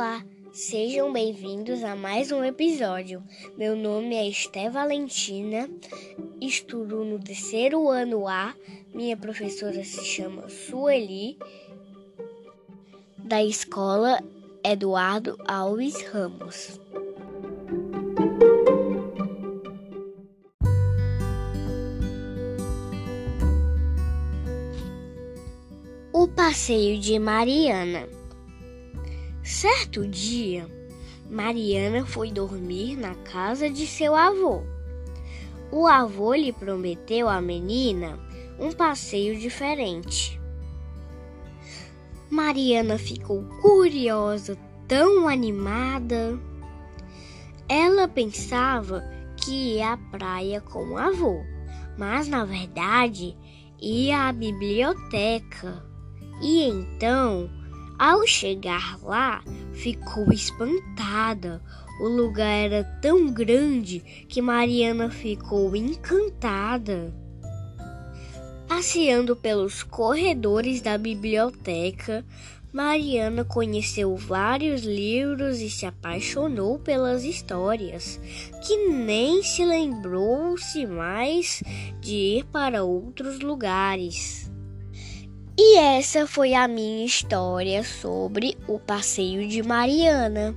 Olá, sejam bem-vindos a mais um episódio. Meu nome é Esté Valentina, estudo no terceiro ano A. Minha professora se chama Sueli, da escola Eduardo Alves Ramos. O passeio de Mariana. Certo dia, Mariana foi dormir na casa de seu avô. O avô lhe prometeu à menina um passeio diferente. Mariana ficou curiosa, tão animada. Ela pensava que ia à praia com o avô, mas na verdade ia à biblioteca. E então, ao chegar lá, ficou espantada. O lugar era tão grande que Mariana ficou encantada. Passeando pelos corredores da biblioteca, Mariana conheceu vários livros e se apaixonou pelas histórias, que nem se lembrou-se mais de ir para outros lugares. E essa foi a minha história sobre o passeio de Mariana.